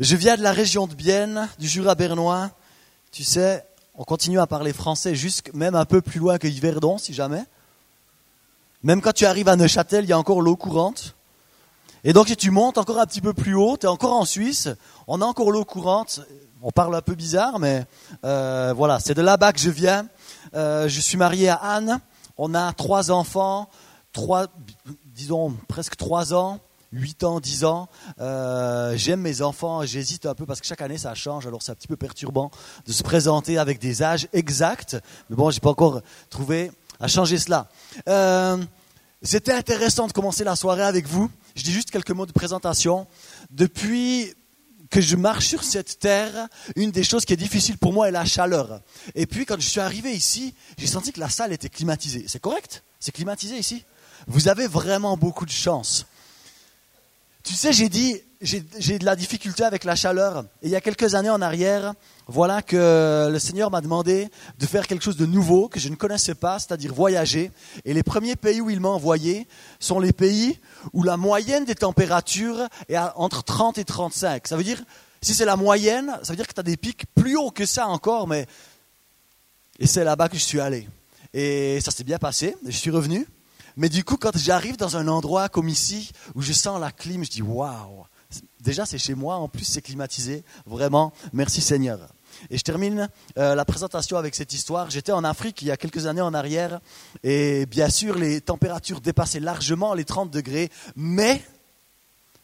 Je viens de la région de Bienne, du Jura bernois. Tu sais, on continue à parler français jusque même un peu plus loin que Yverdon, si jamais. Même quand tu arrives à Neuchâtel, il y a encore l'eau courante. Et donc si tu montes encore un petit peu plus haut, tu es encore en Suisse, on a encore l'eau courante. On parle un peu bizarre, mais euh, voilà, c'est de là-bas que je viens. Euh, je suis marié à Anne. On a trois enfants, trois, disons presque trois ans, huit ans, dix ans. Euh, j'aime mes enfants, j'hésite un peu parce que chaque année ça change, alors c'est un petit peu perturbant de se présenter avec des âges exacts. Mais bon, j'ai pas encore trouvé à changer cela. C'était intéressant de commencer la soirée avec vous. Je dis juste quelques mots de présentation. Depuis que je marche sur cette terre, une des choses qui est difficile pour moi est la chaleur. Et puis quand je suis arrivé ici, j'ai senti que la salle était climatisée. C'est correct? C'est climatisé ici? Vous avez vraiment beaucoup de chance. Tu sais, j'ai dit, j'ai de la difficulté avec la chaleur. Et il y a quelques années en arrière, voilà que le Seigneur m'a demandé de faire quelque chose de nouveau que je ne connaissais pas, c'est-à-dire voyager. Et les premiers pays où il m'a envoyé sont les pays où la moyenne des températures est entre 30 et 35. Ça veut dire, si c'est la moyenne, ça veut dire que tu as des pics plus hauts que ça encore, mais... Et c'est là-bas que je suis allé. Et ça s'est bien passé, je suis revenu. Mais du coup, quand j'arrive dans un endroit comme ici, où je sens la clim, je dis waouh. Déjà, c'est chez moi, en plus, c'est climatisé. Vraiment, merci Seigneur. Et je termine euh, la présentation avec cette histoire. J'étais en Afrique il y a quelques années en arrière, et bien sûr, les températures dépassaient largement les 30 degrés, mais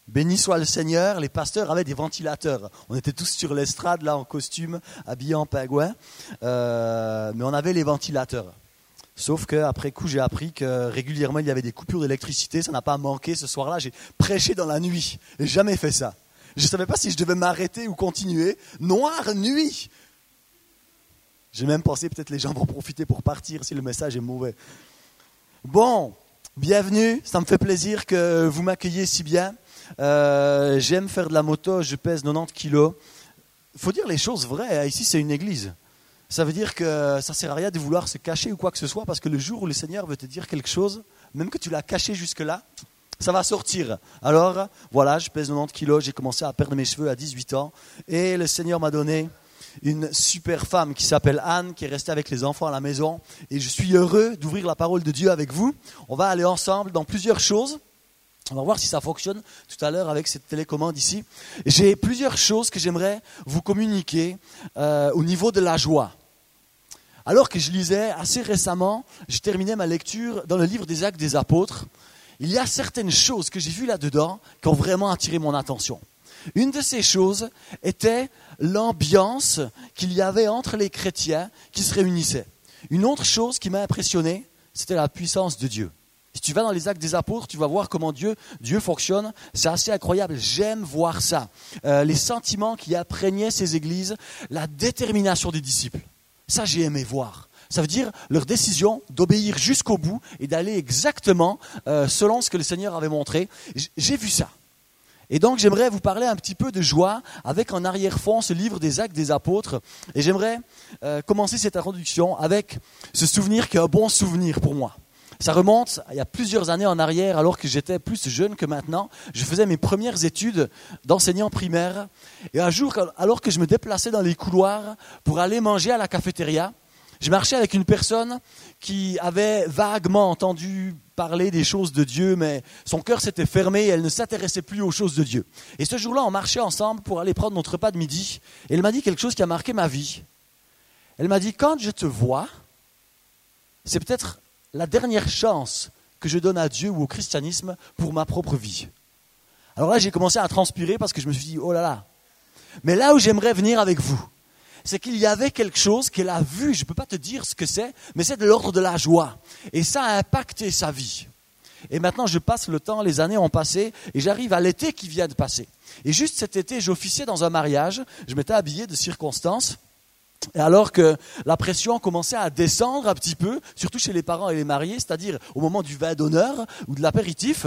Béni soit le Seigneur, les pasteurs avaient des ventilateurs. On était tous sur l'estrade, là, en costume, habillés en pingouin, euh, mais on avait les ventilateurs. Sauf qu'après coup, j'ai appris que régulièrement, il y avait des coupures d'électricité. Ça n'a pas manqué. Ce soir-là, j'ai prêché dans la nuit. J'ai jamais fait ça. Je ne savais pas si je devais m'arrêter ou continuer. Noire nuit. J'ai même pensé peut-être les gens vont profiter pour partir si le message est mauvais. Bon, bienvenue. Ça me fait plaisir que vous m'accueilliez si bien. Euh, j'aime faire de la moto. Je pèse 90 kilos. Il faut dire les choses vraies. Ici, c'est une église. Ça veut dire que ça sert à rien de vouloir se cacher ou quoi que ce soit, parce que le jour où le Seigneur veut te dire quelque chose, même que tu l'as caché jusque-là, ça va sortir. Alors, voilà, je pèse 90 kilos, j'ai commencé à perdre mes cheveux à 18 ans, et le Seigneur m'a donné une super femme qui s'appelle Anne, qui est restée avec les enfants à la maison, et je suis heureux d'ouvrir la parole de Dieu avec vous. On va aller ensemble dans plusieurs choses. On va voir si ça fonctionne tout à l'heure avec cette télécommande ici. J'ai plusieurs choses que j'aimerais vous communiquer euh, au niveau de la joie. Alors que je lisais assez récemment, j'ai terminé ma lecture dans le livre des Actes des Apôtres. Il y a certaines choses que j'ai vues là-dedans qui ont vraiment attiré mon attention. Une de ces choses était l'ambiance qu'il y avait entre les chrétiens qui se réunissaient. Une autre chose qui m'a impressionné, c'était la puissance de Dieu. Si tu vas dans les actes des apôtres, tu vas voir comment Dieu, fonctionne. C'est assez incroyable. J'aime voir ça. Euh, les sentiments qui imprégnaient ces églises, la détermination des disciples. Ça, j'ai aimé voir. Ça veut dire leur décision d'obéir jusqu'au bout et d'aller exactement euh, selon ce que le Seigneur avait montré. J'ai vu ça. Et donc j'aimerais vous parler un petit peu de joie avec en arrière-fond ce livre des actes des apôtres. Et j'aimerais euh, commencer cette introduction avec ce souvenir qui est un bon souvenir pour moi. Ça remonte il y a plusieurs années en arrière, alors que j'étais plus jeune que maintenant. Je faisais mes premières études d'enseignant primaire. Et un jour, alors que je me déplaçais dans les couloirs pour aller manger à la cafétéria, je marchais avec une personne qui avait vaguement entendu parler des choses de Dieu, mais son cœur s'était fermé et elle ne s'intéressait plus aux choses de Dieu. Et ce jour-là, on marchait ensemble pour aller prendre notre repas de midi. Et elle m'a dit quelque chose qui a marqué ma vie. Elle m'a dit, quand je te vois, c'est peut-être la dernière chance que je donne à Dieu ou au christianisme pour ma propre vie. Alors là, j'ai commencé à transpirer parce que je me suis dit, oh là là. Mais là où j'aimerais venir avec vous, c'est qu'il y avait quelque chose qu'elle a vu, je ne peux pas te dire ce que c'est, mais c'est de l'ordre de la joie. Et ça a impacté sa vie. Et maintenant, je passe le temps, les années ont passé, et j'arrive à l'été qui vient de passer. Et juste cet été, j'officiais dans un mariage, je m'étais habillé de circonstances, et alors que la pression commençait à descendre un petit peu, surtout chez les parents et les mariés, c'est-à-dire au moment du vin d'honneur ou de l'apéritif,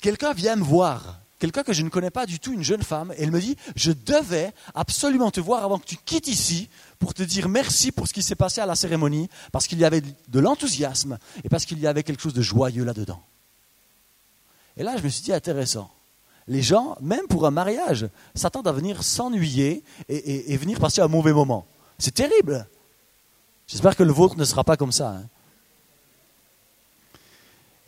quelqu'un vient me voir, quelqu'un que je ne connais pas du tout, une jeune femme, et elle me dit, je devais absolument te voir avant que tu quittes ici pour te dire merci pour ce qui s'est passé à la cérémonie, parce qu'il y avait de l'enthousiasme et parce qu'il y avait quelque chose de joyeux là-dedans. Et là, je me suis dit, intéressant. Les gens, même pour un mariage, s'attendent à venir s'ennuyer et, venir passer un mauvais moment. C'est terrible. J'espère que le vôtre ne sera pas comme ça. Hein.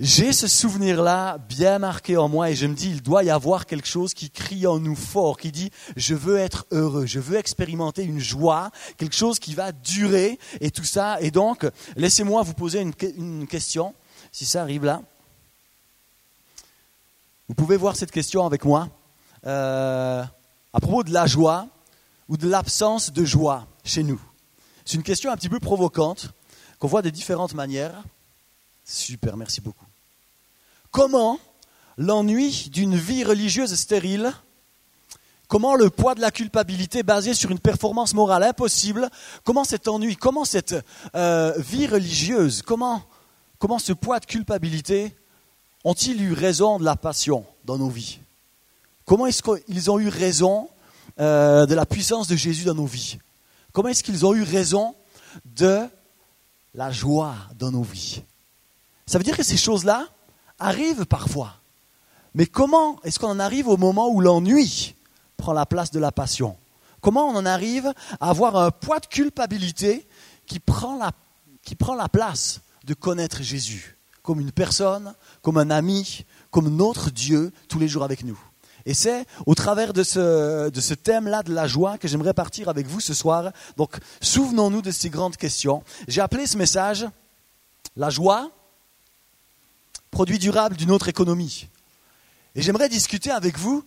J'ai ce souvenir-là bien marqué en moi et je me dis, il doit y avoir quelque chose qui crie en nous fort, qui dit, je veux être heureux, je veux expérimenter une joie, quelque chose qui va durer et tout ça. Et donc, laissez-moi vous poser une, question, si ça arrive là. Vous pouvez voir cette question avec moi euh, à propos de la joie ou de l'absence de joie chez nous. C'est une question un petit peu provocante qu'on voit de différentes manières. Super, merci beaucoup. Comment l'ennui d'une vie religieuse stérile, comment le poids de la culpabilité basé sur une performance morale impossible, comment cet ennui, comment cette euh, vie religieuse, comment, comment ce poids de culpabilité ont-ils eu raison de la passion dans nos vies? Comment est-ce qu'ils ont eu raison euh, de la puissance de Jésus dans nos vies? Comment est-ce qu'ils ont eu raison de la joie dans nos vies? Ça veut dire que ces choses-là, arrive parfois. Mais comment est-ce qu'on en arrive au moment où l'ennui prend la place de la passion? Comment on en arrive à avoir un poids de culpabilité qui prend la place de connaître Jésus? Comme une personne, comme un ami, comme notre Dieu tous les jours avec nous et c'est au travers de ce, de ce thème-là de la joie que j'aimerais partir avec vous ce soir. Donc, souvenons-nous de ces grandes questions. J'ai appelé ce message La joie, produit durable d'une autre économie. Et j'aimerais discuter avec vous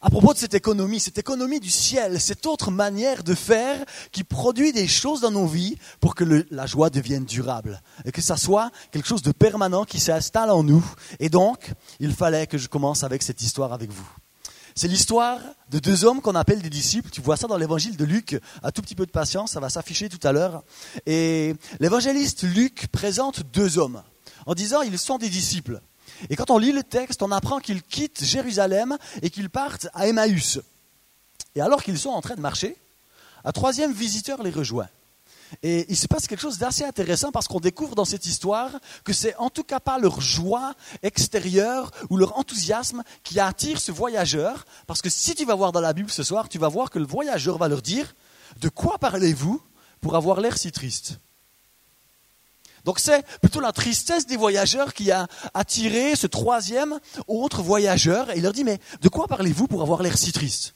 à propos de cette économie, cette économie du ciel, cette autre manière de faire qui produit des choses dans nos vies pour que la joie devienne durable et que ça soit quelque chose de permanent qui s'installe en nous. Et donc, il fallait que je commence avec cette histoire avec vous. C'est l'histoire de deux hommes qu'on appelle des disciples. Tu vois ça dans l'évangile de Luc. Un tout petit peu de patience, ça va s'afficher tout à l'heure. Et l'évangéliste Luc présente deux hommes en disant ils sont des disciples. Et quand on lit le texte, on apprend qu'ils quittent Jérusalem et qu'ils partent à Emmaüs. Et alors qu'ils sont en train de marcher, un troisième visiteur les rejoint. Et il se passe quelque chose d'assez intéressant parce qu'on découvre dans cette histoire que c'est en tout cas pas leur joie extérieure ou leur enthousiasme qui attire ce voyageur. Parce que si tu vas voir dans la Bible ce soir, tu vas voir que le voyageur va leur dire De quoi parlez-vous pour avoir l'air si triste? Donc c'est plutôt la tristesse des voyageurs qui a attiré ce troisième autre voyageur. Et il leur dit, mais de quoi parlez-vous pour avoir l'air si triste?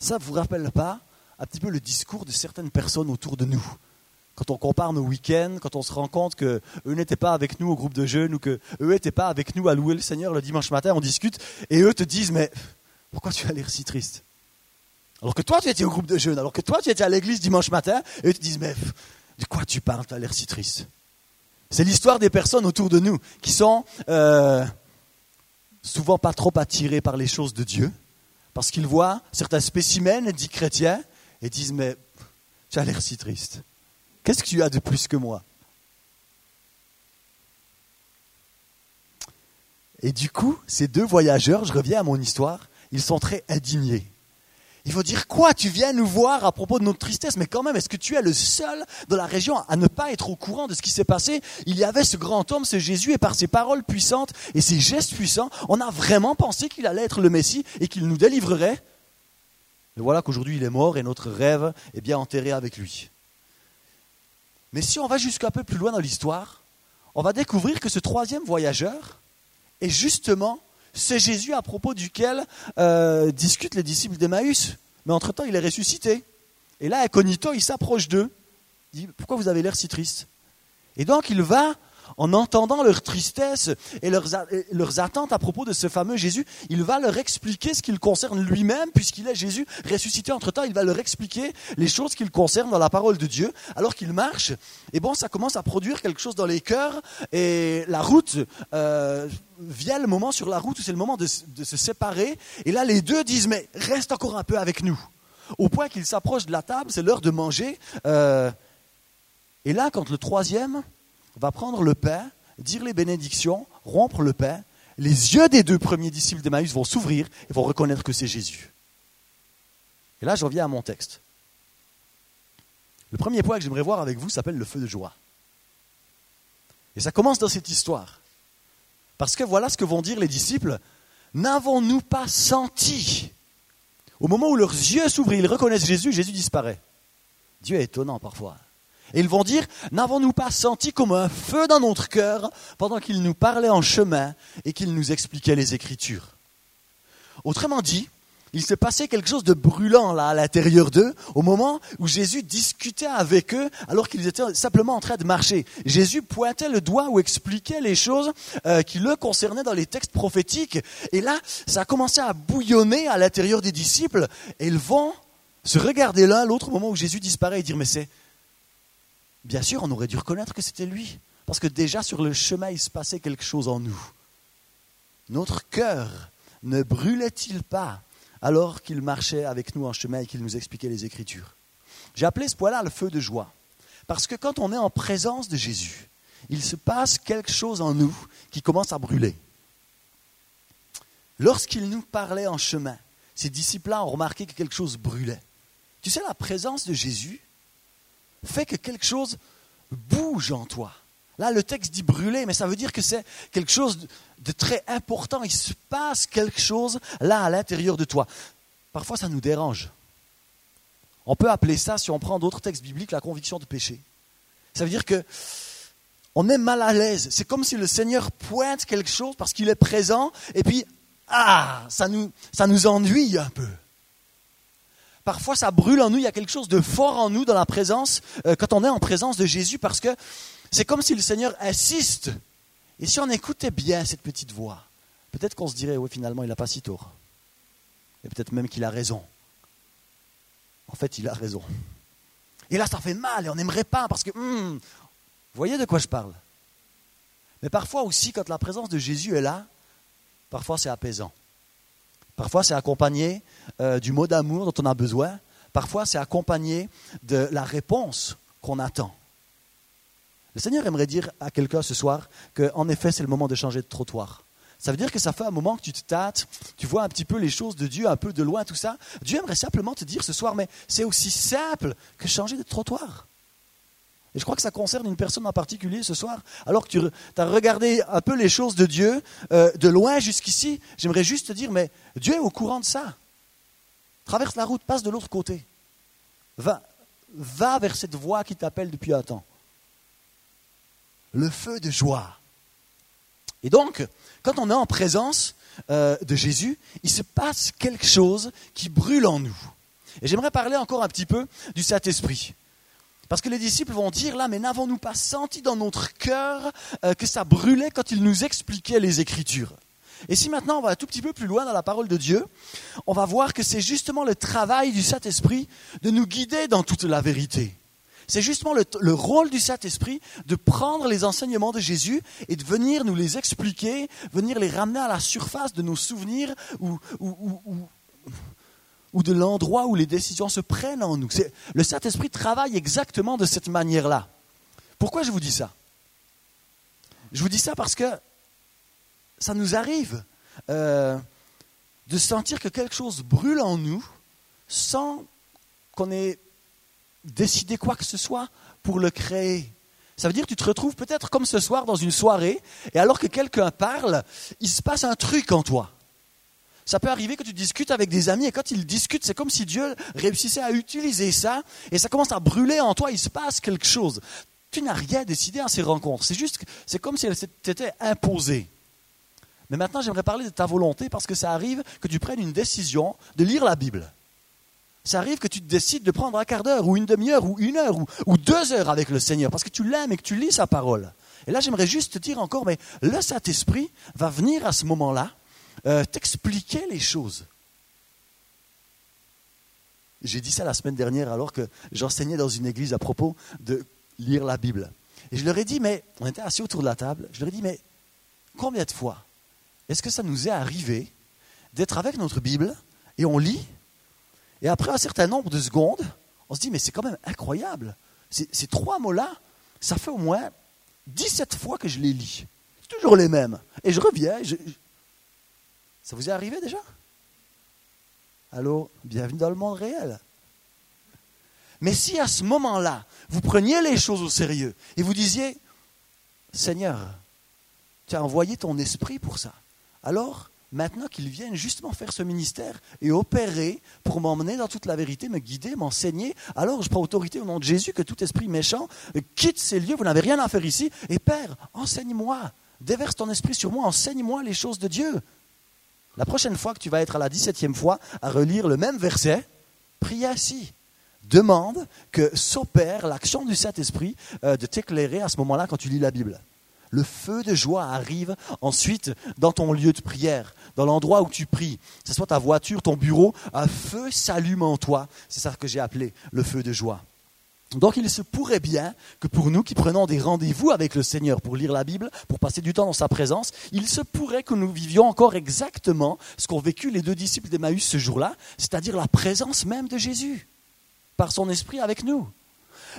Ça ne vous rappelle pas un petit peu le discours de certaines personnes autour de nous. Quand on compare nos week-ends, quand on se rend compte qu'eux n'étaient pas avec nous au groupe de jeunes ou qu'eux n'étaient pas avec nous à louer le Seigneur le dimanche matin, on discute et eux te disent Mais pourquoi tu as l'air si triste? Alors que toi tu étais au groupe de jeunes, alors que toi tu étais à l'église dimanche matin, et eux te disent Mais de quoi tu parles Tu as l'air si triste. C'est l'histoire des personnes autour de nous qui sont euh, souvent pas trop attirées par les choses de Dieu, parce qu'ils voient certains spécimens dits chrétiens et disent Mais tu as l'air si triste. Qu'est-ce que tu as de plus que moi? Et du coup, ces deux voyageurs, je reviens à mon histoire, ils sont très indignés. Il faut dire quoi? Tu viens nous voir à propos de notre tristesse, mais quand même, est-ce que tu es le seul de la région à ne pas être au courant de ce qui s'est passé? Il y avait ce grand homme, ce Jésus, et par ses paroles puissantes et ses gestes puissants, on a vraiment pensé qu'il allait être le Messie et qu'il nous délivrerait? Mais voilà qu'aujourd'hui il est mort et notre rêve est bien enterré avec lui. Mais si on va jusqu'un peu plus loin dans l'histoire, on va découvrir que ce troisième voyageur est justement c'est Jésus à propos duquel euh, discutent les disciples d'Emmaüs. Mais entre-temps, il est ressuscité. Et là, incognito, il s'approche d'eux. Il dit, pourquoi vous avez l'air si triste? Et donc, il va en entendant leur tristesse et leurs, attentes à propos de ce fameux Jésus, il va leur expliquer ce qui le concerne lui-même, puisqu'il est Jésus ressuscité entre-temps, il va leur expliquer les choses qui le concernent dans la parole de Dieu, alors qu'il marche. Et bon, ça commence à produire quelque chose dans les cœurs, et la route, euh, vient le moment sur la route où c'est le moment de, se séparer, et là les deux disent, mais reste encore un peu avec nous. Au point qu'ils s'approchent de la table, c'est l'heure de manger. Euh, et là, quand le troisième va prendre le pain, dire les bénédictions, rompre le pain, les yeux des deux premiers disciples d'Emmaüs vont s'ouvrir et vont reconnaître que c'est Jésus. Et là, je reviens à mon texte. Le premier point que j'aimerais voir avec vous s'appelle le feu de joie. Et ça commence dans cette histoire. Parce que voilà ce que vont dire les disciples. n'avons-nous pas senti? Au moment où leurs yeux s'ouvrent ils reconnaissent Jésus, Jésus disparaît. Dieu est étonnant parfois. Et ils vont dire, n'avons-nous pas senti comme un feu dans notre cœur pendant qu'il nous parlait en chemin et qu'il nous expliquait les Écritures? Autrement dit, il s'est passé quelque chose de brûlant là à l'intérieur d'eux au moment où Jésus discutait avec eux alors qu'ils étaient simplement en train de marcher. Jésus pointait le doigt ou expliquait les choses euh, qui le concernaient dans les textes prophétiques. Et là, ça a commencé à bouillonner à l'intérieur des disciples et ils vont se regarder l'un l'autre au moment où Jésus disparaît et dire mais c'est bien sûr on aurait dû reconnaître que c'était lui parce que déjà sur le chemin il se passait quelque chose en nous. Notre cœur ne brûlait-il pas alors qu'il marchait avec nous en chemin et qu'il nous expliquait les Écritures. J'ai appelé ce point-là le feu de joie. Parce que quand on est en présence de Jésus, il se passe quelque chose en nous qui commence à brûler. Lorsqu'il nous parlait en chemin, ces disciples-là ont remarqué que quelque chose brûlait. Tu sais, la présence de Jésus fait que quelque chose bouge en toi. Là, le texte dit brûler, mais ça veut dire que c'est quelque chose de très important. Il se passe quelque chose là à l'intérieur de toi. Parfois, ça nous dérange. On peut appeler ça, si on prend d'autres textes bibliques, la conviction de péché. Ça veut dire que on est mal à l'aise. C'est comme si le Seigneur pointe quelque chose parce qu'il est présent, et puis, ah, ça nous, ennuie un peu. Parfois, ça brûle en nous, il y a quelque chose de fort en nous dans la présence, euh, quand on est en présence de Jésus, parce que c'est comme si le Seigneur insiste. Et si on écoutait bien cette petite voix, peut-être qu'on se dirait, oui, finalement, il n'a pas si tort. Et peut-être même qu'il a raison. En fait, il a raison. Et là, ça fait mal et on n'aimerait pas parce que, hmm, vous voyez de quoi je parle. Mais parfois aussi, quand la présence de Jésus est là, parfois c'est apaisant. Parfois c'est accompagné euh, du mot d'amour dont on a besoin. Parfois c'est accompagné de la réponse qu'on attend. Le Seigneur aimerait dire à quelqu'un ce soir qu'en effet, c'est le moment de changer de trottoir. Ça veut dire que ça fait un moment que tu te tâtes, tu vois un petit peu les choses de Dieu, un peu de loin, tout ça. Dieu aimerait simplement te dire ce soir, mais c'est aussi simple que changer de trottoir. Et je crois que ça concerne une personne en particulier ce soir. Alors que tu as regardé un peu les choses de Dieu euh, de loin jusqu'ici, j'aimerais juste te dire, mais Dieu est au courant de ça. Traverse la route, passe de l'autre côté. Va, va vers cette voie qui t'appelle depuis un temps le feu de joie. Et donc, quand on est en présence euh, de Jésus, il se passe quelque chose qui brûle en nous. Et j'aimerais parler encore un petit peu du Saint-Esprit. Parce que les disciples vont dire là, mais n'avons-nous pas senti dans notre cœur euh, que ça brûlait quand il nous expliquait les Écritures? Et si maintenant on va un tout petit peu plus loin dans la parole de Dieu, on va voir que c'est justement le travail du Saint-Esprit de nous guider dans toute la vérité. C'est justement le, rôle du Saint-Esprit de prendre les enseignements de Jésus et de venir nous les expliquer, venir les ramener à la surface de nos souvenirs ou, de l'endroit où les décisions se prennent en nous. Le Saint-Esprit travaille exactement de cette manière-là. Pourquoi je vous dis ça? Je vous dis ça parce que ça nous arrive euh, de sentir que quelque chose brûle en nous sans qu'on ait décider quoi que ce soit pour le créer. Ça veut dire que tu te retrouves peut-être comme ce soir dans une soirée, et alors que quelqu'un parle, il se passe un truc en toi. Ça peut arriver que tu discutes avec des amis, et quand ils discutent, c'est comme si Dieu réussissait à utiliser ça, et ça commence à brûler en toi, il se passe quelque chose. Tu n'as rien décidé à ces rencontres, c'est juste, c'est comme si elle t'était imposée. Mais maintenant, j'aimerais parler de ta volonté, parce que ça arrive que tu prennes une décision de lire la Bible ça arrive que tu décides de prendre un quart d'heure ou une demi-heure ou une heure ou, deux heures avec le Seigneur parce que tu l'aimes et que tu lis sa parole. Et là, j'aimerais juste te dire encore, mais le Saint-Esprit va venir à ce moment-là euh, t'expliquer les choses. J'ai dit ça la semaine dernière alors que j'enseignais dans une église à propos de lire la Bible. Et je leur ai dit, mais on était assis autour de la table, je leur ai dit, mais combien de fois est-ce que ça nous est arrivé d'être avec notre Bible et on lit et après un certain nombre de secondes, on se dit, mais c'est quand même incroyable. Ces trois mots-là, ça fait au moins 17 fois que je les lis. C'est toujours les mêmes. Et je reviens. Ça vous est arrivé déjà? Allô? Bienvenue dans le monde réel. Mais si à ce moment-là, vous preniez les choses au sérieux et vous disiez, Seigneur, tu as envoyé ton esprit pour ça, alors maintenant qu'il vienne justement faire ce ministère et opérer pour m'emmener dans toute la vérité, me guider, m'enseigner. Alors je prends autorité au nom de Jésus que tout esprit méchant quitte ces lieux, vous n'avez rien à faire ici. Et Père, enseigne-moi, déverse ton esprit sur moi, enseigne-moi les choses de Dieu. La prochaine fois que tu vas être à la 17e fois à relire le même verset, prie ainsi. Demande que s'opère l'action du Saint-Esprit euh, de t'éclairer à ce moment-là quand tu lis la Bible. Le feu de joie arrive ensuite dans ton lieu de prière, dans l'endroit où tu pries. Que ce soit ta voiture, ton bureau, un feu s'allume en toi. C'est ça que j'ai appelé le feu de joie. Donc il se pourrait bien que pour nous qui prenons des rendez-vous avec le Seigneur pour lire la Bible, pour passer du temps dans sa présence, il se pourrait que nous vivions encore exactement ce qu'ont vécu les deux disciples d'Emmaüs ce jour-là, c'est-à-dire la présence même de Jésus, par son esprit avec nous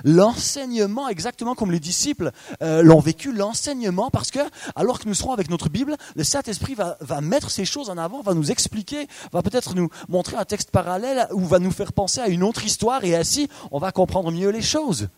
l'enseignement, exactement comme les disciples euh, l'ont vécu, l'enseignement, parce que alors que nous serons avec notre Bible, le Saint-Esprit va, va, mettre ces choses en avant, va nous expliquer, va peut-être nous montrer un texte parallèle ou va nous faire penser à une autre histoire et ainsi on va comprendre mieux les choses.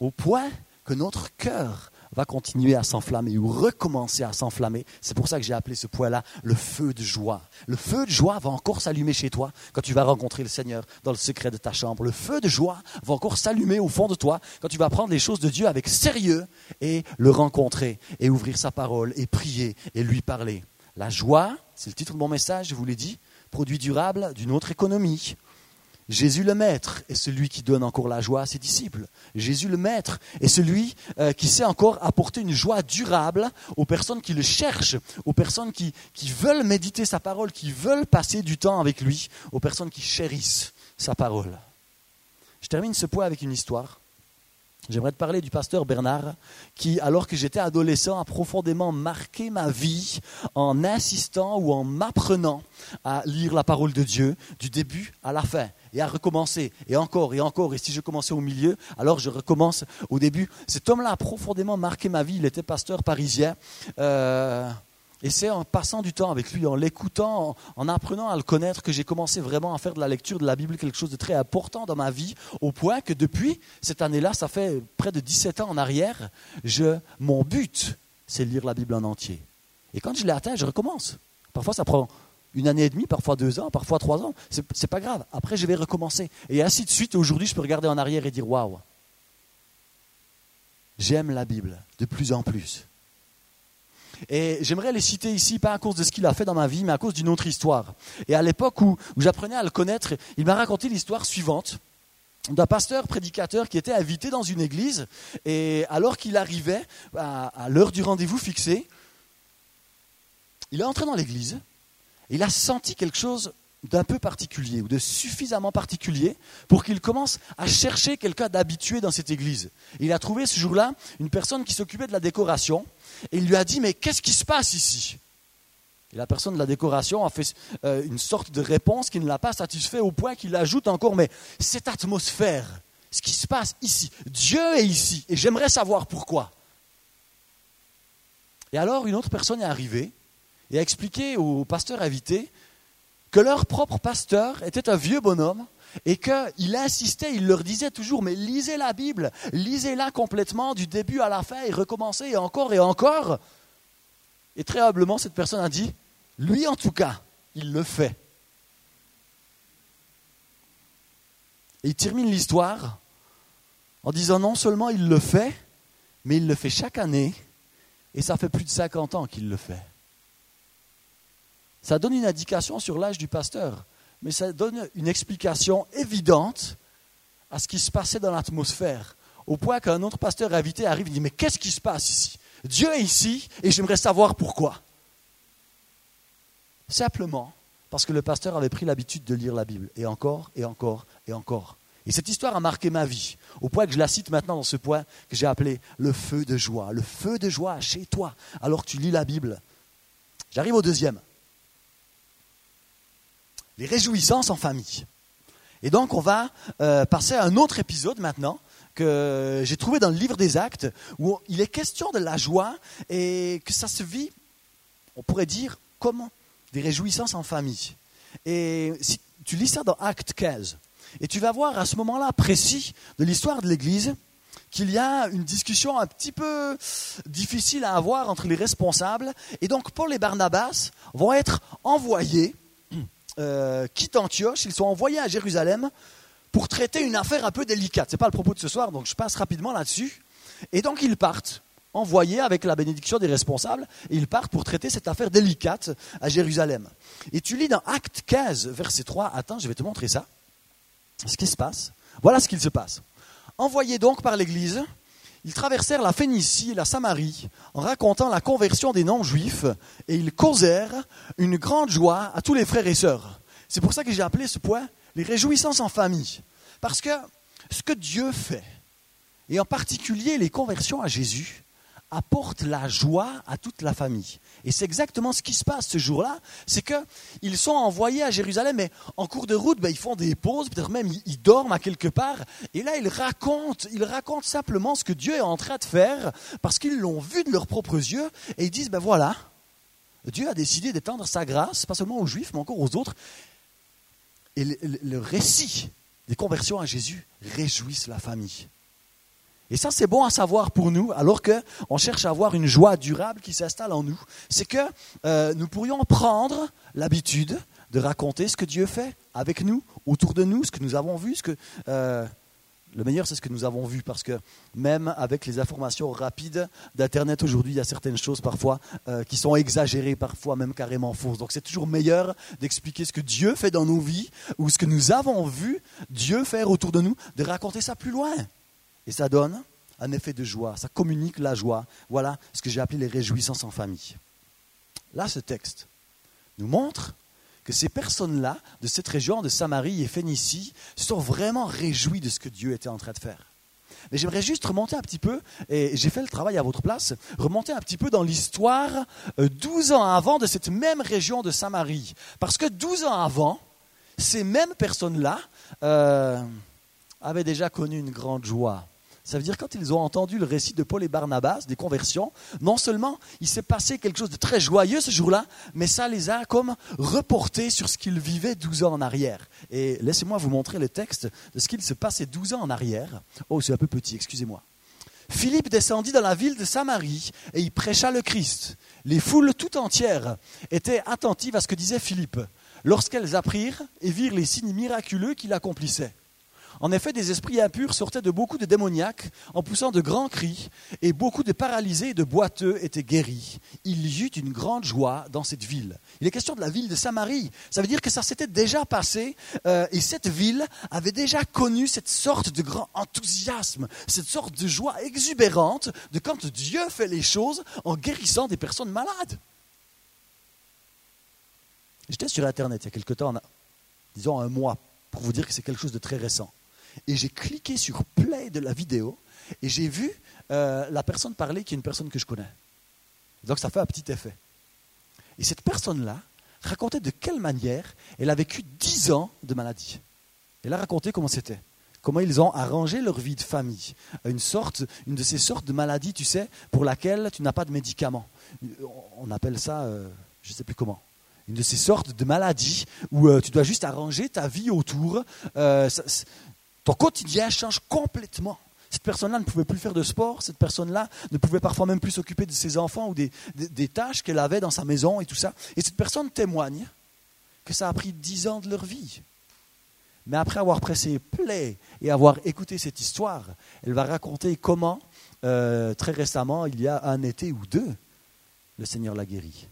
Au point que notre cœur va continuer à s'enflammer ou recommencer à s'enflammer. C'est pour ça que j'ai appelé ce point-là le feu de joie. Le feu de joie va encore s'allumer chez toi quand tu vas rencontrer le Seigneur dans le secret de ta chambre. Le feu de joie va encore s'allumer au fond de toi quand tu vas prendre les choses de Dieu avec sérieux et le rencontrer et ouvrir sa parole et prier et lui parler. La joie, c'est le titre de mon message, je vous l'ai dit, produit durable d'une autre économie. Jésus le Maître est celui qui donne encore la joie à ses disciples. Jésus le Maître est celui euh, qui sait encore apporter une joie durable aux personnes qui le cherchent, aux personnes qui, qui veulent méditer sa parole, qui veulent passer du temps avec lui, aux personnes qui chérissent sa parole. Je termine ce point avec une histoire. J'aimerais te parler du pasteur Bernard, qui, alors que j'étais adolescent, a profondément marqué ma vie en insistant ou en m'apprenant à lire la parole de Dieu du début à la fin et à recommencer, et encore, et encore, et si je commençais au milieu, alors je recommence au début. Cet homme-là a profondément marqué ma vie, il était pasteur parisien. Euh, et c'est en passant du temps avec lui, en l'écoutant, en, apprenant à le connaître, que j'ai commencé vraiment à faire de la lecture de la Bible quelque chose de très important dans ma vie, au point que depuis cette année-là, ça fait près de 17 ans en arrière, je, mon but, c'est lire la Bible en entier. Et quand je l'ai atteint, je recommence. Parfois, ça prend une année et demie, parfois deux ans, parfois trois ans. C'est, pas grave. Après, je vais recommencer. Et ainsi de suite. Aujourd'hui, je peux regarder en arrière et dire waouh, j'aime la Bible de plus en plus. Et j'aimerais les citer ici, pas à cause de ce qu'il a fait dans ma vie, mais à cause d'une autre histoire. Et à l'époque où, j'apprenais à le connaître, il m'a raconté l'histoire suivante d'un pasteur prédicateur qui était invité dans une église. Et alors qu'il arrivait à, l'heure du rendez-vous fixé, il est entré dans l'église. Il a senti quelque chose d'un peu particulier ou de suffisamment particulier pour qu'il commence à chercher quelqu'un d'habitué dans cette église. Il a trouvé ce jour-là une personne qui s'occupait de la décoration et il lui a dit Mais qu'est-ce qui se passe ici? Et la personne de la décoration a fait euh, une sorte de réponse qui ne l'a pas satisfait au point qu'il ajoute encore Mais cette atmosphère, ce qui se passe ici, Dieu est ici et j'aimerais savoir pourquoi. Et alors une autre personne est arrivée et a expliqué au pasteur invité que leur propre pasteur était un vieux bonhomme et qu'il insistait, il leur disait toujours, mais lisez la Bible, lisez-la complètement du début à la fin et recommencez et encore et encore. Et très humblement, cette personne a dit, lui en tout cas, il le fait. Et il termine l'histoire en disant non seulement il le fait, mais il le fait chaque année, et ça fait plus de 50 ans qu'il le fait. Ça donne une indication sur l'âge du pasteur, mais ça donne une explication évidente à ce qui se passait dans l'atmosphère. Au point qu'un autre pasteur invité arrive et dit, mais qu'est-ce qui se passe ici? Dieu est ici et j'aimerais savoir pourquoi. Simplement parce que le pasteur avait pris l'habitude de lire la Bible, et encore, et encore, et encore. Et cette histoire a marqué ma vie, au point que je la cite maintenant dans ce point que j'ai appelé le feu de joie. Le feu de joie chez toi, alors que tu lis la Bible. J'arrive au deuxième les réjouissances en famille. Et donc on va euh, passer à un autre épisode maintenant que j'ai trouvé dans le livre des actes où il est question de la joie et que ça se vit, on pourrait dire, comme des réjouissances en famille. Et si tu lis ça dans Acte 15, et tu vas voir à ce moment-là précis de l'histoire de l'Église qu'il y a une discussion un petit peu difficile à avoir entre les responsables. Et donc Paul et Barnabas vont être envoyés, euh, quittent Antioche, ils sont envoyés à Jérusalem pour traiter une affaire un peu délicate. Ce n'est pas le propos de ce soir, donc je passe rapidement là-dessus. Et donc ils partent, envoyés avec la bénédiction des responsables, et ils partent pour traiter cette affaire délicate à Jérusalem. Et tu lis dans Acte 15, verset 3, attends, je vais te montrer ça, ce qui se passe. Voilà ce qu'il se passe. Envoyés donc par l'Église, ils traversèrent la Phénicie et la Samarie en racontant la conversion des non-juifs, et ils causèrent une grande joie à tous les frères et sœurs. C'est pour ça que j'ai appelé ce point les réjouissances en famille. Parce que ce que Dieu fait, et en particulier les conversions à Jésus, apporte la joie à toute la famille. Et c'est exactement ce qui se passe ce jour-là, c'est qu'ils sont envoyés à Jérusalem, mais en cours de route, ben, ils font des pauses, peut-être même ils, dorment à quelque part, et là ils racontent, ils racontent simplement ce que Dieu est en train de faire, parce qu'ils l'ont vu de leurs propres yeux, et ils disent, ben voilà, Dieu a décidé d'étendre sa grâce, pas seulement aux Juifs, mais encore aux autres. Et le récit des conversions à Jésus réjouissent la famille. Et ça, c'est bon à savoir pour nous, alors qu'on cherche à avoir une joie durable qui s'installe en nous. C'est que euh, nous pourrions prendre l'habitude de raconter ce que Dieu fait avec nous, autour de nous, ce que nous avons vu. Ce que, euh, le meilleur, c'est ce que nous avons vu, parce que même avec les informations rapides d'Internet aujourd'hui, il y a certaines choses parfois euh, qui sont exagérées, parfois même carrément fausses. Donc c'est toujours meilleur d'expliquer ce que Dieu fait dans nos vies, ou ce que nous avons vu Dieu faire autour de nous, de raconter ça plus loin. Et ça donne un effet de joie, ça communique la joie. Voilà ce que j'ai appelé les réjouissances en famille. Là, ce texte nous montre que ces personnes-là, de cette région de Samarie et Phénicie, sont vraiment réjouies de ce que Dieu était en train de faire. Mais j'aimerais juste remonter un petit peu, et j'ai fait le travail à votre place, remonter un petit peu dans l'histoire 12 euh, ans avant de cette même région de Samarie. Parce que 12 ans avant, ces mêmes personnes-là euh, avaient déjà connu une grande joie ça veut dire quand ils ont entendu le récit de Paul et Barnabas, des conversions, non seulement il s'est passé quelque chose de très joyeux ce jour-là, mais ça les a comme reportés sur ce qu'ils vivaient 12 ans en arrière. Et laissez-moi vous montrer le texte de ce qu'il se passait 12 ans en arrière. Oh, c'est un peu petit, excusez-moi. Philippe descendit dans la ville de Samarie et y prêcha le Christ. Les foules tout entières étaient attentives à ce que disait Philippe lorsqu'elles apprirent et virent les signes miraculeux qu'il accomplissait. En effet, des esprits impurs sortaient de beaucoup de démoniaques en poussant de grands cris, et beaucoup de paralysés et de boiteux étaient guéris. Il y eut une grande joie dans cette ville. Il est question de la ville de Samarie. Ça veut dire que ça s'était déjà passé, euh, et cette ville avait déjà connu cette sorte de grand enthousiasme, cette sorte de joie exubérante de quand Dieu fait les choses en guérissant des personnes malades. J'étais sur Internet il y a quelque temps, disons un mois, pour vous dire que c'est quelque chose de très récent et j'ai cliqué sur play de la vidéo et j'ai vu euh, la personne parler qui est une personne que je connais. Donc ça fait un petit effet. Et cette personne-là racontait de quelle manière elle a vécu dix ans de maladie. Elle a raconté comment c'était, comment ils ont arrangé leur vie de famille. Une sorte, une de ces sortes de maladies, tu sais, pour laquelle tu n'as pas de médicaments. On appelle ça, euh, je ne sais plus comment une de ces sortes de maladies où euh, tu dois juste arranger ta vie autour. Ton quotidien change complètement. Cette personne-là ne pouvait plus faire de sport, cette personne-là ne pouvait parfois même plus s'occuper de ses enfants ou des, tâches qu'elle avait dans sa maison et tout ça. Et cette personne témoigne que ça a pris dix ans de leur vie. Mais après avoir pressé play et avoir écouté cette histoire, elle va raconter comment, euh, très récemment, il y a un été ou deux, le Seigneur l'a guéri.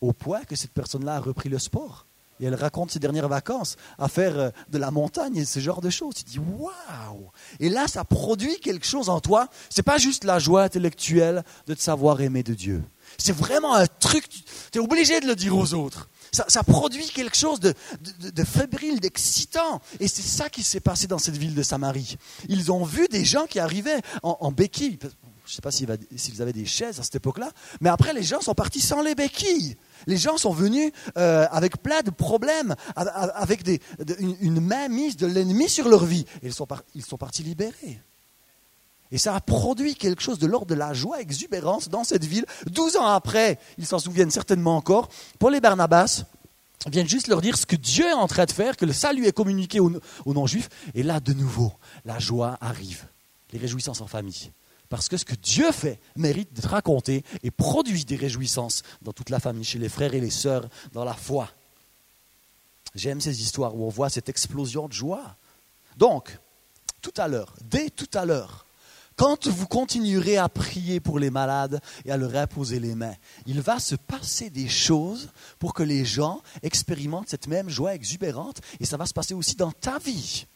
Au point que cette personne-là a repris le sport. Et elle raconte ses dernières vacances à faire euh, de la montagne et ce genre de choses. Tu dis waouh Et là, ça produit quelque chose en toi. C'est pas juste la joie intellectuelle de te savoir aimer de Dieu. C'est vraiment un truc. Tu es obligé de le dire aux autres. Ça, produit quelque chose de, de, fébrile, d'excitant. Et c'est ça qui s'est passé dans cette ville de Samarie. Ils ont vu des gens qui arrivaient en, en béquilles. Je ne sais pas s'ils avaient des chaises à cette époque-là, mais après les gens sont partis sans les béquilles. Les gens sont venus euh, avec plein de problèmes, avec une, main mise de l'ennemi sur leur vie. Et ils sont, ils sont partis libérés. Et ça a produit quelque chose de l'ordre de la joie exubérance dans cette ville. Douze ans après, ils s'en souviennent certainement encore, Paul et Barnabas viennent juste leur dire ce que Dieu est en train de faire, que le salut est communiqué aux non-juifs. Et là, de nouveau, la joie arrive. les réjouissances en famille. Parce que ce que Dieu fait mérite d'être raconté et produit des réjouissances dans toute la famille, chez les frères et les sœurs, dans la foi. J'aime ces histoires où on voit cette explosion de joie. Donc, tout à l'heure, dès tout à l'heure, quand vous continuerez à prier pour les malades et à leur imposer les mains, il va se passer des choses pour que les gens expérimentent cette même joie exubérante et ça va se passer aussi dans ta vie.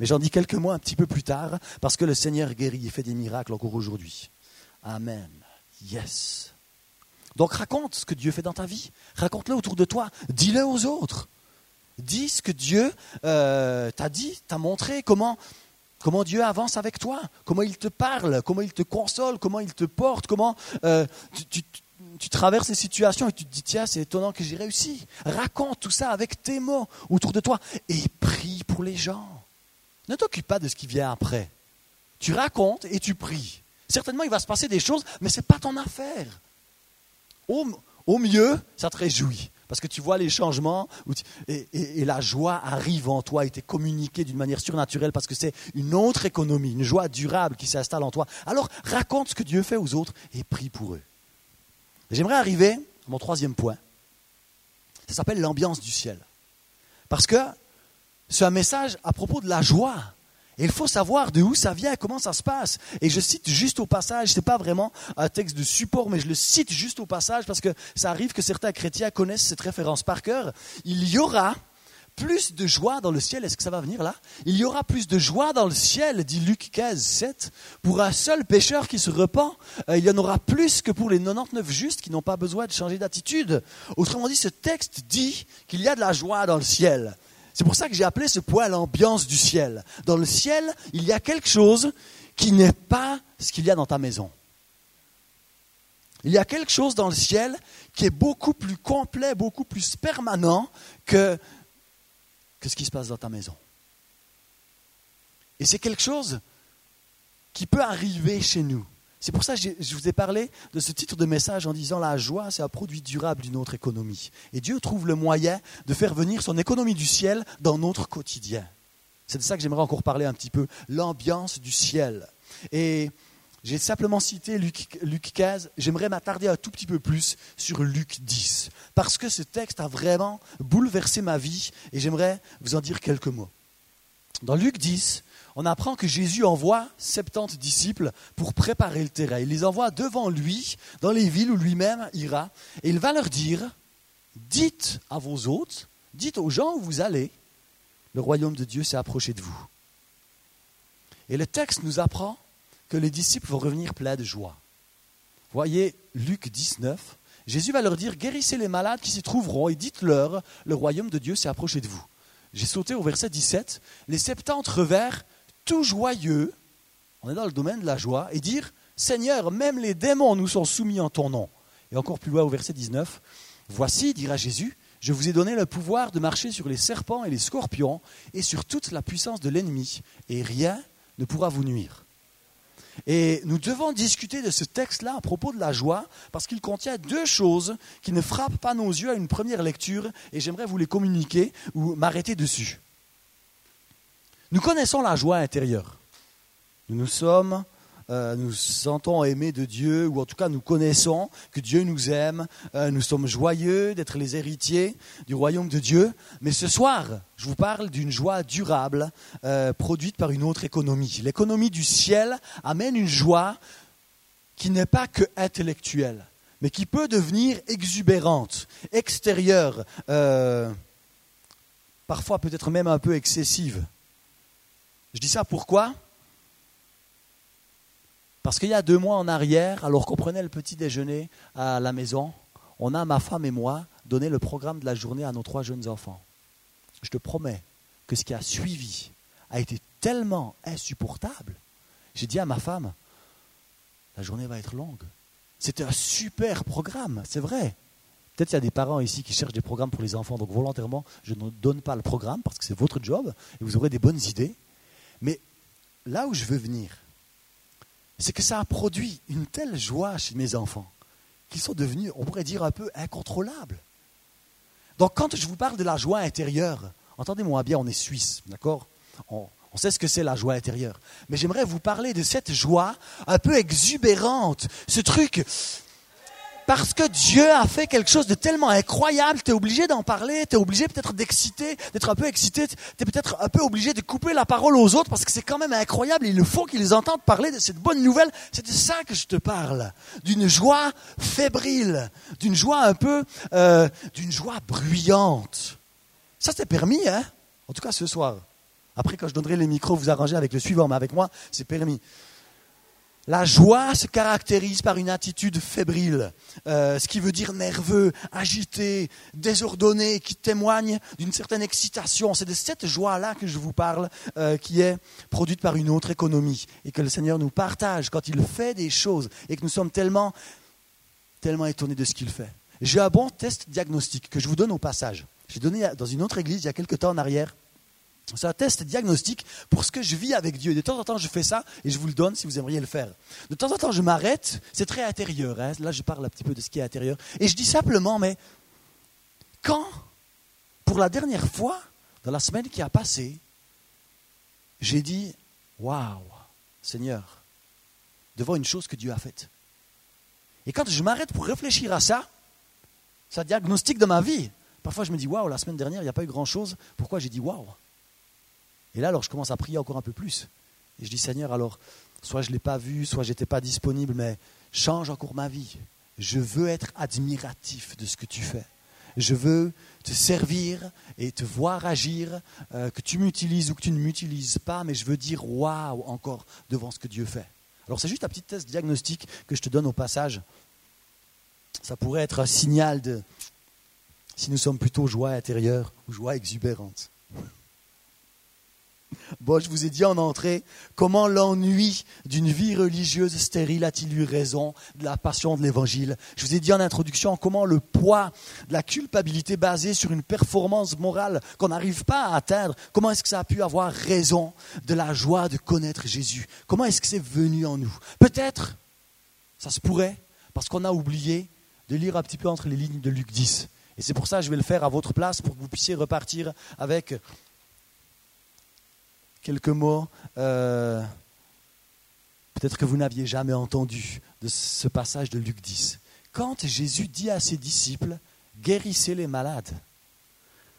Mais j'en dis quelques mots un petit peu plus tard, parce que le Seigneur guérit et fait des miracles encore aujourd'hui. Amen. Yes. Donc raconte ce que Dieu fait dans ta vie. Raconte-le autour de toi. Dis-le aux autres. Dis ce que Dieu euh, t'a dit, t'a montré, comment, comment Dieu avance avec toi, comment il te parle, comment il te console, comment il te porte, comment euh, tu, traverses ces situations et tu te dis, tiens, c'est étonnant que j'ai réussi. Raconte tout ça avec tes mots autour de toi et prie pour les gens. Ne t'occupe pas de ce qui vient après. Tu racontes et tu pries. Certainement, il va se passer des choses, mais ce n'est pas ton affaire. Au, mieux, ça te réjouit. Parce que tu vois les changements et, la joie arrive en toi et t'est communiquée d'une manière surnaturelle parce que c'est une autre économie, une joie durable qui s'installe en toi. Alors raconte ce que Dieu fait aux autres et prie pour eux. J'aimerais arriver à mon troisième point. Ça s'appelle l'ambiance du ciel. Parce que c'est un message à propos de la joie. Et il faut savoir de où ça vient, comment ça se passe. Et je cite juste au passage, ce n'est pas vraiment un texte de support, mais je le cite juste au passage parce que ça arrive que certains chrétiens connaissent cette référence par cœur. Il y aura plus de joie dans le ciel. Est-ce que ça va venir là? Il y aura plus de joie dans le ciel, dit Luc 15, 7, pour un seul pécheur qui se repent. Euh, il y en aura plus que pour les 99 justes qui n'ont pas besoin de changer d'attitude. Autrement dit, ce texte dit qu'il y a de la joie dans le ciel. C'est pour ça que j'ai appelé ce point l'ambiance du ciel. Dans le ciel, il y a quelque chose qui n'est pas ce qu'il y a dans ta maison. Il y a quelque chose dans le ciel qui est beaucoup plus complet, beaucoup plus permanent que, que ce qui se passe dans ta maison. Et c'est quelque chose qui peut arriver chez nous. C'est pour ça que je vous ai parlé de ce titre de message en disant la joie, c'est un produit durable d'une autre économie. Et Dieu trouve le moyen de faire venir son économie du ciel dans notre quotidien. C'est de ça que j'aimerais encore parler un petit peu, l'ambiance du ciel. Et j'ai simplement cité Luc, Luc 15, j'aimerais m'attarder un tout petit peu plus sur Luc 10, parce que ce texte a vraiment bouleversé ma vie et j'aimerais vous en dire quelques mots. Dans Luc 10, on apprend que Jésus envoie 70 disciples pour préparer le terrain. Il les envoie devant lui, dans les villes où lui-même ira, et il va leur dire, dites à vos hôtes, dites aux gens où vous allez, le royaume de Dieu s'est approché de vous. Et le texte nous apprend que les disciples vont revenir pleins de joie. Voyez Luc 19, Jésus va leur dire, guérissez les malades qui s'y trouveront et dites-leur, le royaume de Dieu s'est approché de vous. J'ai sauté au verset 17, les 70 revers tout joyeux, on est dans le domaine de la joie, et dire Seigneur, même les démons nous sont soumis en ton nom. Et encore plus loin au verset 19, Voici, dira Jésus, je vous ai donné le pouvoir de marcher sur les serpents et les scorpions et sur toute la puissance de l'ennemi, et rien ne pourra vous nuire. Et nous devons discuter de ce texte-là à propos de la joie, parce qu'il contient deux choses qui ne frappent pas nos yeux à une première lecture, et j'aimerais vous les communiquer ou m'arrêter dessus. Nous connaissons la joie intérieure. Nous nous sommes, euh, nous sentons aimés de Dieu, ou en tout cas nous connaissons que Dieu nous aime. Euh, nous sommes joyeux d'être les héritiers du royaume de Dieu. Mais ce soir, je vous parle d'une joie durable euh, produite par une autre économie. L'économie du ciel amène une joie qui n'est pas que intellectuelle, mais qui peut devenir exubérante, extérieure, parfois peut-être même un peu excessive. Je dis ça pourquoi? Parce qu'il y a deux mois en arrière, alors qu'on prenait le petit déjeuner à la maison, on a, ma femme et moi, donné le programme de la journée à nos trois jeunes enfants. Je te promets que ce qui a suivi a été tellement insupportable. J'ai dit à ma femme, la journée va être longue. C'était un super programme, c'est vrai. Peut-être qu'il y a des parents ici qui cherchent des programmes pour les enfants, donc volontairement, je ne donne pas le programme parce que c'est votre job et vous aurez des bonnes idées. Mais là où je veux venir, c'est que ça a produit une telle joie chez mes enfants qu'ils sont devenus, on pourrait dire, un peu incontrôlables. Donc quand je vous parle de la joie intérieure, entendez-moi bien, on est suisse, d'accord? On, On sait ce que c'est la joie intérieure. Mais j'aimerais vous parler de cette joie un peu exubérante, ce truc parce que Dieu a fait quelque chose de tellement incroyable, tu es obligé d'en parler, tu es obligé peut-être d'exciter, d'être un peu excité, tu es peut-être un peu obligé de couper la parole aux autres parce que c'est quand même incroyable, il faut qu'ils entendent parler de cette bonne nouvelle. C'est de ça que je te parle, d'une joie fébrile, d'une joie un peu, euh, d'une joie bruyante. Ça c'est permis, hein? En tout cas ce soir. Après, quand je donnerai les micros, vous arrangez avec le suivant, mais avec moi, c'est permis. La joie se caractérise par une attitude fébrile, euh, ce qui veut dire nerveux, agité, désordonné, qui témoigne d'une certaine excitation. C'est de cette joie-là que je vous parle, euh, qui est produite par une autre économie, et que le Seigneur nous partage quand il fait des choses, et que nous sommes tellement, tellement étonnés de ce qu'il fait. J'ai un bon test diagnostique que je vous donne au passage. J'ai donné dans une autre église il y a quelques temps en arrière. C'est un test diagnostique pour ce que je vis avec Dieu. De temps en temps, je fais ça et je vous le donne si vous aimeriez le faire. De temps en temps, je m'arrête. C'est très intérieur. Hein. Là, je parle un petit peu de ce qui est intérieur. Et je dis simplement, mais quand, pour la dernière fois, dans la semaine qui a passé, j'ai dit, waouh, Seigneur, devant une chose que Dieu a faite. Et quand je m'arrête pour réfléchir à ça, ça diagnostique de ma vie. Parfois, je me dis, waouh, la semaine dernière, il n'y a pas eu grand-chose. Pourquoi j'ai dit waouh? Et là, alors, je commence à prier encore un peu plus. Et je dis, Seigneur, alors, soit je ne l'ai pas vu, soit je n'étais pas disponible, mais change encore ma vie. Je veux être admiratif de ce que tu fais. Je veux te servir et te voir agir, euh, que tu m'utilises ou que tu ne m'utilises pas, mais je veux dire waouh encore devant ce que Dieu fait. Alors c'est juste un petit test diagnostic que je te donne au passage. Ça pourrait être un signal de si nous sommes plutôt joie intérieure ou joie exubérante. Bon, je vous ai dit en entrée, comment l'ennui d'une vie religieuse stérile a-t-il eu raison de la passion de l'évangile? Je vous ai dit en introduction comment le poids de la culpabilité basée sur une performance morale qu'on n'arrive pas à atteindre, comment est-ce que ça a pu avoir raison de la joie de connaître Jésus? Comment est-ce que c'est venu en nous? Peut-être, ça se pourrait, parce qu'on a oublié de lire un petit peu entre les lignes de Luc 10. Et c'est pour ça que je vais le faire à votre place pour que vous puissiez repartir avec quelques mots. Euh, peut-être que vous n'aviez jamais entendu de ce passage de Luc 10. Quand Jésus dit à ses disciples, guérissez les malades,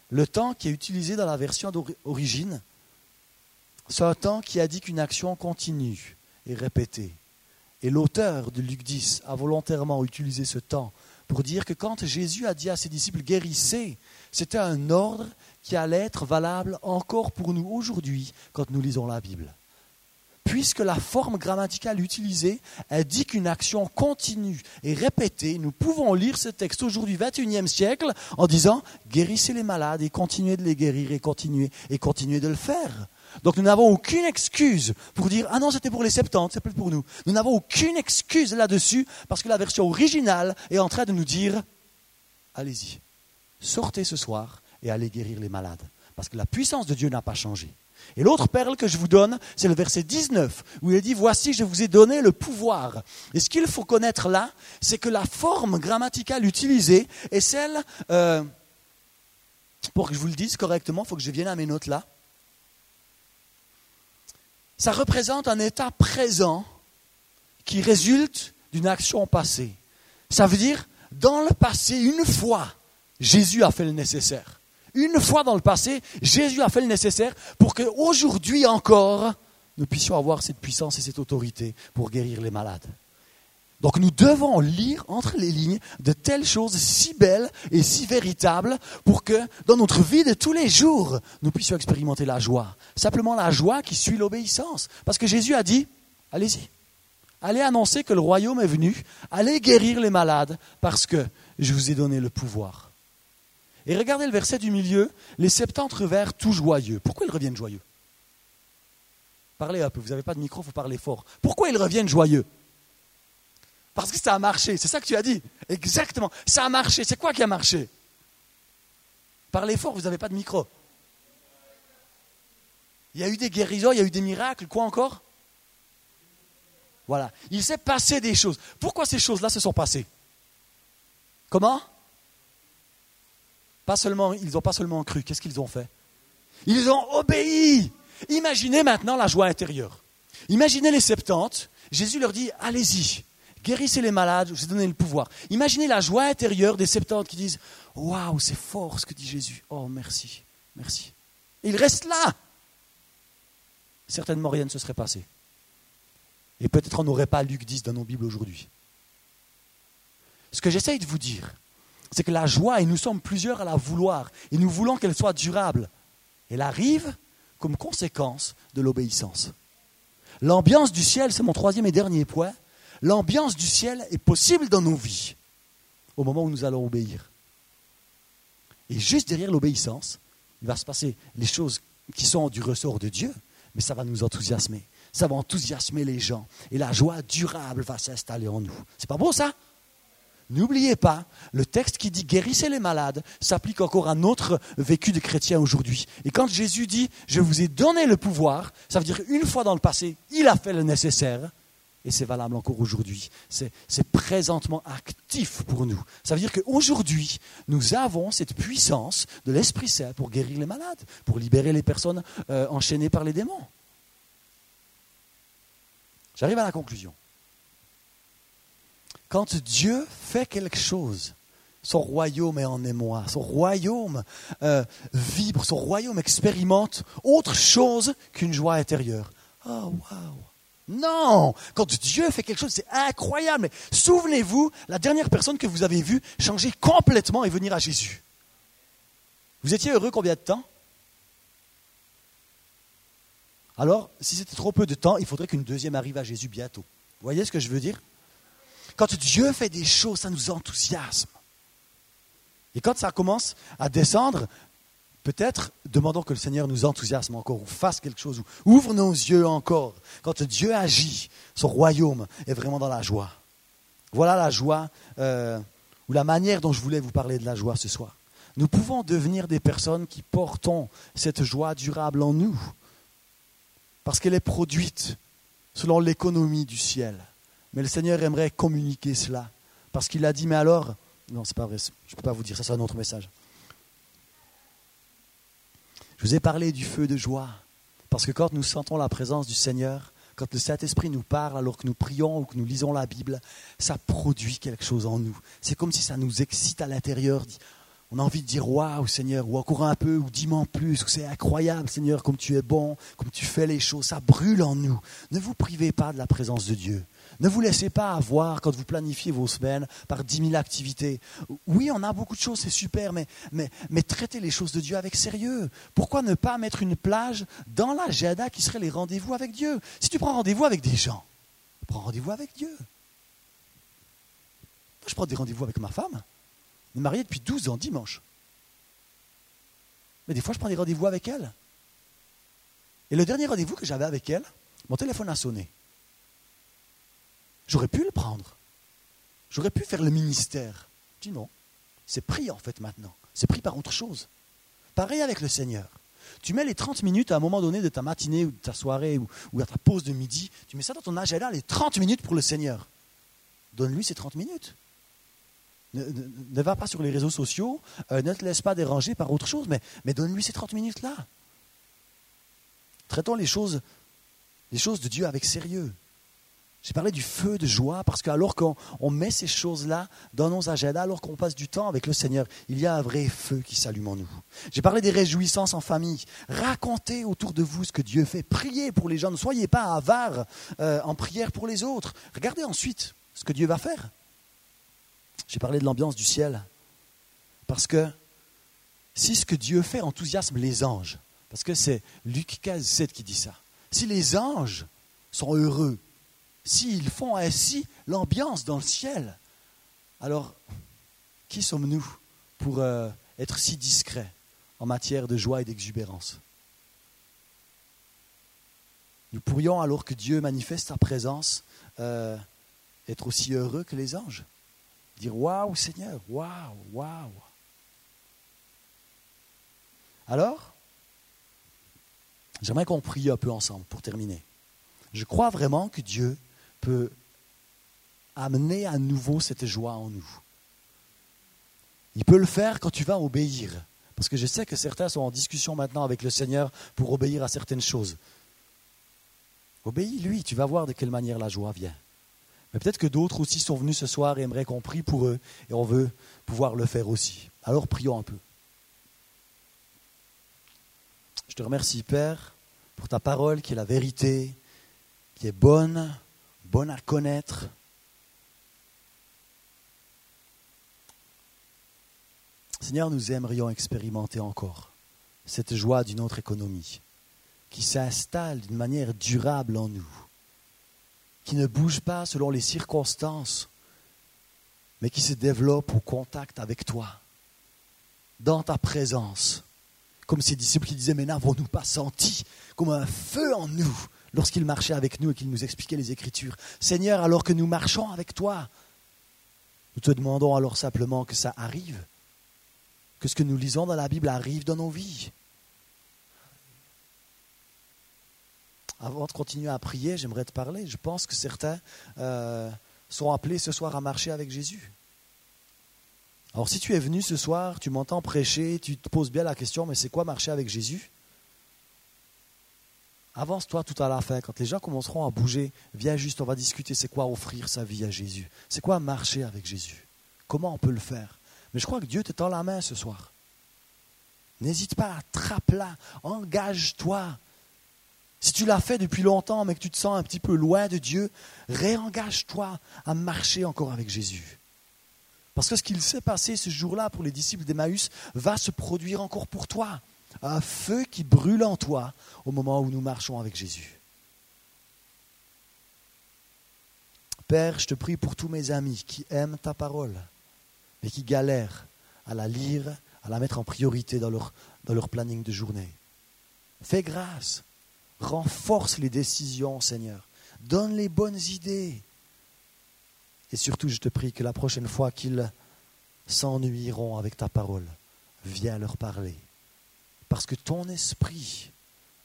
le temps qui est utilisé dans la version d'origine, c'est un temps qui a dit qu'une action continue et répétée. Et l'auteur de Luc 10 a volontairement utilisé ce temps pour dire que quand Jésus a dit à ses disciples guérissez, c'était un ordre qui allait être valable encore pour nous aujourd'hui quand nous lisons la Bible. Puisque la forme grammaticale utilisée indique une action continue et répétée, nous pouvons lire ce texte aujourd'hui, 21e siècle, en disant guérissez les malades et continuez de les guérir et continuez et continuez de le faire. Donc nous n'avons aucune excuse pour dire ah non c'était pour les 70, c'est plus pour nous. Nous n'avons aucune excuse là-dessus parce que la version originale est en train de nous dire allez-y, sortez ce soir et allez guérir les malades. Parce que la puissance de Dieu n'a pas changé. Et l'autre perle que je vous donne, c'est le verset 19, où il dit, voici, je vous ai donné le pouvoir. Et ce qu'il faut connaître là, c'est que la forme grammaticale utilisée est celle, euh, pour que je vous le dise correctement, il faut que je vienne à mes notes là. Ça représente un état présent qui résulte d'une action passée. Ça veut dire, dans le passé, une fois, Jésus a fait le nécessaire. Une fois dans le passé, Jésus a fait le nécessaire pour qu'aujourd'hui encore, nous puissions avoir cette puissance et cette autorité pour guérir les malades. Donc nous devons lire entre les lignes de telles choses si belles et si véritables pour que dans notre vie de tous les jours, nous puissions expérimenter la joie. Simplement la joie qui suit l'obéissance. Parce que Jésus a dit, allez-y, allez annoncer que le royaume est venu, allez guérir les malades parce que je vous ai donné le pouvoir. Et regardez le verset du milieu, les septante revinrent tout joyeux. Pourquoi ils reviennent joyeux? Parlez un peu, vous n'avez pas de micro, il faut parler fort. Pourquoi ils reviennent joyeux? Parce que ça a marché, c'est ça que tu as dit. Exactement, ça a marché. C'est quoi qui a marché? Parlez fort, vous n'avez pas de micro. Il y a eu des guérisons, il y a eu des miracles, quoi encore? Voilà, il s'est passé des choses. Pourquoi ces choses-là se sont passées? Comment? Seulement, ils n'ont pas seulement cru, qu'est-ce qu'ils ont fait? Ils ont obéi. Imaginez maintenant la joie intérieure. Imaginez les 70. Jésus leur dit, allez-y, guérissez les malades, je vous ai donné le pouvoir. Imaginez la joie intérieure des 70 qui disent, waouh, c'est fort ce que dit Jésus. Oh, merci, merci. Et ils restent là. Certainement rien ne se serait passé. Et peut-être on n'aurait pas Luc 10 dans nos Bibles aujourd'hui. Ce que j'essaye de vous dire, c'est que la joie, et nous sommes plusieurs à la vouloir, et nous voulons qu'elle soit durable, elle arrive comme conséquence de l'obéissance. L'ambiance du ciel, c'est mon troisième et dernier point, l'ambiance du ciel est possible dans nos vies au moment où nous allons obéir. Et juste derrière l'obéissance, il va se passer les choses qui sont du ressort de Dieu, mais ça va nous enthousiasmer. Ça va enthousiasmer les gens. Et la joie durable va s'installer en nous. C'est pas beau ça? N'oubliez pas, le texte qui dit guérissez les malades s'applique encore à notre vécu de chrétien aujourd'hui. Et quand Jésus dit je vous ai donné le pouvoir, ça veut dire une fois dans le passé, il a fait le nécessaire. Et c'est valable encore aujourd'hui. C'est présentement actif pour nous. Ça veut dire qu'aujourd'hui, nous avons cette puissance de l'Esprit Saint pour guérir les malades, pour libérer les personnes euh, enchaînées par les démons. J'arrive à la conclusion. Quand Dieu fait quelque chose, son royaume est en émoi, son royaume euh, vibre, son royaume expérimente autre chose qu'une joie intérieure. Oh, waouh! Non, quand Dieu fait quelque chose, c'est incroyable. souvenez-vous, la dernière personne que vous avez vue changer complètement et venir à Jésus. Vous étiez heureux combien de temps? Alors, si c'était trop peu de temps, il faudrait qu'une deuxième arrive à Jésus bientôt. Vous voyez ce que je veux dire? Quand Dieu fait des choses, ça nous enthousiasme. Et quand ça commence à descendre, peut-être demandons que le Seigneur nous enthousiasme encore ou fasse quelque chose, ou ouvre nos yeux encore. Quand Dieu agit, son royaume est vraiment dans la joie. Voilà la joie, euh, ou la manière dont je voulais vous parler de la joie ce soir. Nous pouvons devenir des personnes qui portons cette joie durable en nous, parce qu'elle est produite selon l'économie du ciel. Mais le Seigneur aimerait communiquer cela, parce qu'il a dit, mais alors, non, c'est pas vrai, je ne peux pas vous dire, ça c'est un autre message. Je vous ai parlé du feu de joie, parce que quand nous sentons la présence du Seigneur, quand le Saint-Esprit nous parle alors que nous prions ou que nous lisons la Bible, ça produit quelque chose en nous. C'est comme si ça nous excite à l'intérieur. On a envie de dire waouh Seigneur, ou encore un peu, ou dis-moi plus, c'est incroyable Seigneur, comme tu es bon, comme tu fais les choses, ça brûle en nous. Ne vous privez pas de la présence de Dieu. Ne vous laissez pas avoir quand vous planifiez vos semaines par dix mille activités. Oui, on a beaucoup de choses, c'est super, mais, traitez les choses de Dieu avec sérieux. Pourquoi ne pas mettre une plage dans l'agenda qui serait les rendez-vous avec Dieu? Si tu prends rendez-vous avec des gens, prends rendez-vous avec Dieu. Moi, je prends des rendez-vous avec ma femme. On est mariés depuis 12 ans, dimanche. Mais des fois, je prends des rendez-vous avec elle. Et le dernier rendez-vous que j'avais avec elle, mon téléphone a sonné. J'aurais pu le prendre. J'aurais pu faire le ministère. Je dis non. C'est pris en fait maintenant. C'est pris par autre chose. Pareil avec le Seigneur. Tu mets les 30 minutes à un moment donné de ta matinée ou de ta soirée ou, à ta pause de midi, tu mets ça dans ton agenda, les 30 minutes pour le Seigneur. Donne-lui ces 30 minutes. Ne, va pas sur les réseaux sociaux, euh, ne te laisse pas déranger par autre chose, mais, mais donne-lui ces 30 minutes-là. Traitons les choses, les choses de Dieu avec sérieux. J'ai parlé du feu de joie parce qu'alors qu'on met ces choses-là dans nos agendas, alors qu'on passe du temps avec le Seigneur, il y a un vrai feu qui s'allume en nous. J'ai parlé des réjouissances en famille. Racontez autour de vous ce que Dieu fait. Priez pour les gens. Ne soyez pas avares euh, en prière pour les autres. Regardez ensuite ce que Dieu va faire. J'ai parlé de l'ambiance du ciel. Parce que si ce que Dieu fait enthousiasme les anges, parce que c'est Luc 15, 7 qui dit ça, si les anges sont heureux S'ils font ainsi l'ambiance dans le ciel, alors qui sommes-nous pour euh, être si discrets en matière de joie et d'exubérance? Nous pourrions, alors que Dieu manifeste sa présence, euh, être aussi heureux que les anges? Dire Waouh Seigneur, waouh, waouh. Alors, j'aimerais qu'on prie un peu ensemble pour terminer. Je crois vraiment que Dieu peut amener à nouveau cette joie en nous. Il peut le faire quand tu vas obéir. Parce que je sais que certains sont en discussion maintenant avec le Seigneur pour obéir à certaines choses. Obéis lui, tu vas voir de quelle manière la joie vient. Mais peut-être que d'autres aussi sont venus ce soir et aimeraient qu'on prie pour eux, et on veut pouvoir le faire aussi. Alors prions un peu. Je te remercie, Père, pour ta parole qui est la vérité, qui est bonne, bonne à connaître. Seigneur, nous aimerions expérimenter encore cette joie d'une autre économie qui s'installe d'une manière durable en nous, qui ne bouge pas selon les circonstances, mais qui se développe au contact avec toi, dans ta présence. Comme ces disciples qui disaient, mais n'avons-nous pas senti comme un feu en nous? Lorsqu'il marchait avec nous et qu'il nous expliquait les Écritures Seigneur, alors que nous marchons avec toi, nous te demandons alors simplement que ça arrive, que ce que nous lisons dans la Bible arrive dans nos vies. Avant de continuer à prier, j'aimerais te parler. Je pense que certains euh, sont appelés ce soir à marcher avec Jésus. Alors si tu es venu ce soir, tu m'entends prêcher, tu te poses bien la question, mais c'est quoi marcher avec Jésus? Avance-toi tout à la fin. Quand les gens commenceront à bouger, viens juste, on va discuter, c'est quoi offrir sa vie à Jésus? C'est quoi marcher avec Jésus? Comment on peut le faire? Mais je crois que Dieu te tend la main ce soir. N'hésite pas, attrape-la, engage-toi. Si tu l'as fait depuis longtemps, mais que tu te sens un petit peu loin de Dieu, réengage-toi à marcher encore avec Jésus. Parce que ce qu'il s'est passé ce jour-là pour les disciples d'Emmaüs va se produire encore pour toi. Un feu qui brûle en toi au moment où nous marchons avec Jésus. Père, je te prie pour tous mes amis qui aiment ta parole, mais qui galèrent à la lire, à la mettre en priorité dans leur, dans leur planning de journée. Fais grâce, renforce les décisions, Seigneur, donne les bonnes idées, et surtout, je te prie que la prochaine fois qu'ils s'ennuieront avec ta parole, viens leur parler. Parce que ton esprit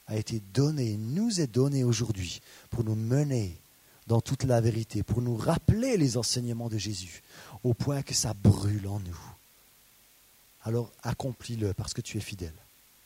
a été donné, nous est donné aujourd'hui pour nous mener dans toute la vérité, pour nous rappeler les enseignements de Jésus, au point que ça brûle en nous. Alors accomplis-le parce que tu es fidèle.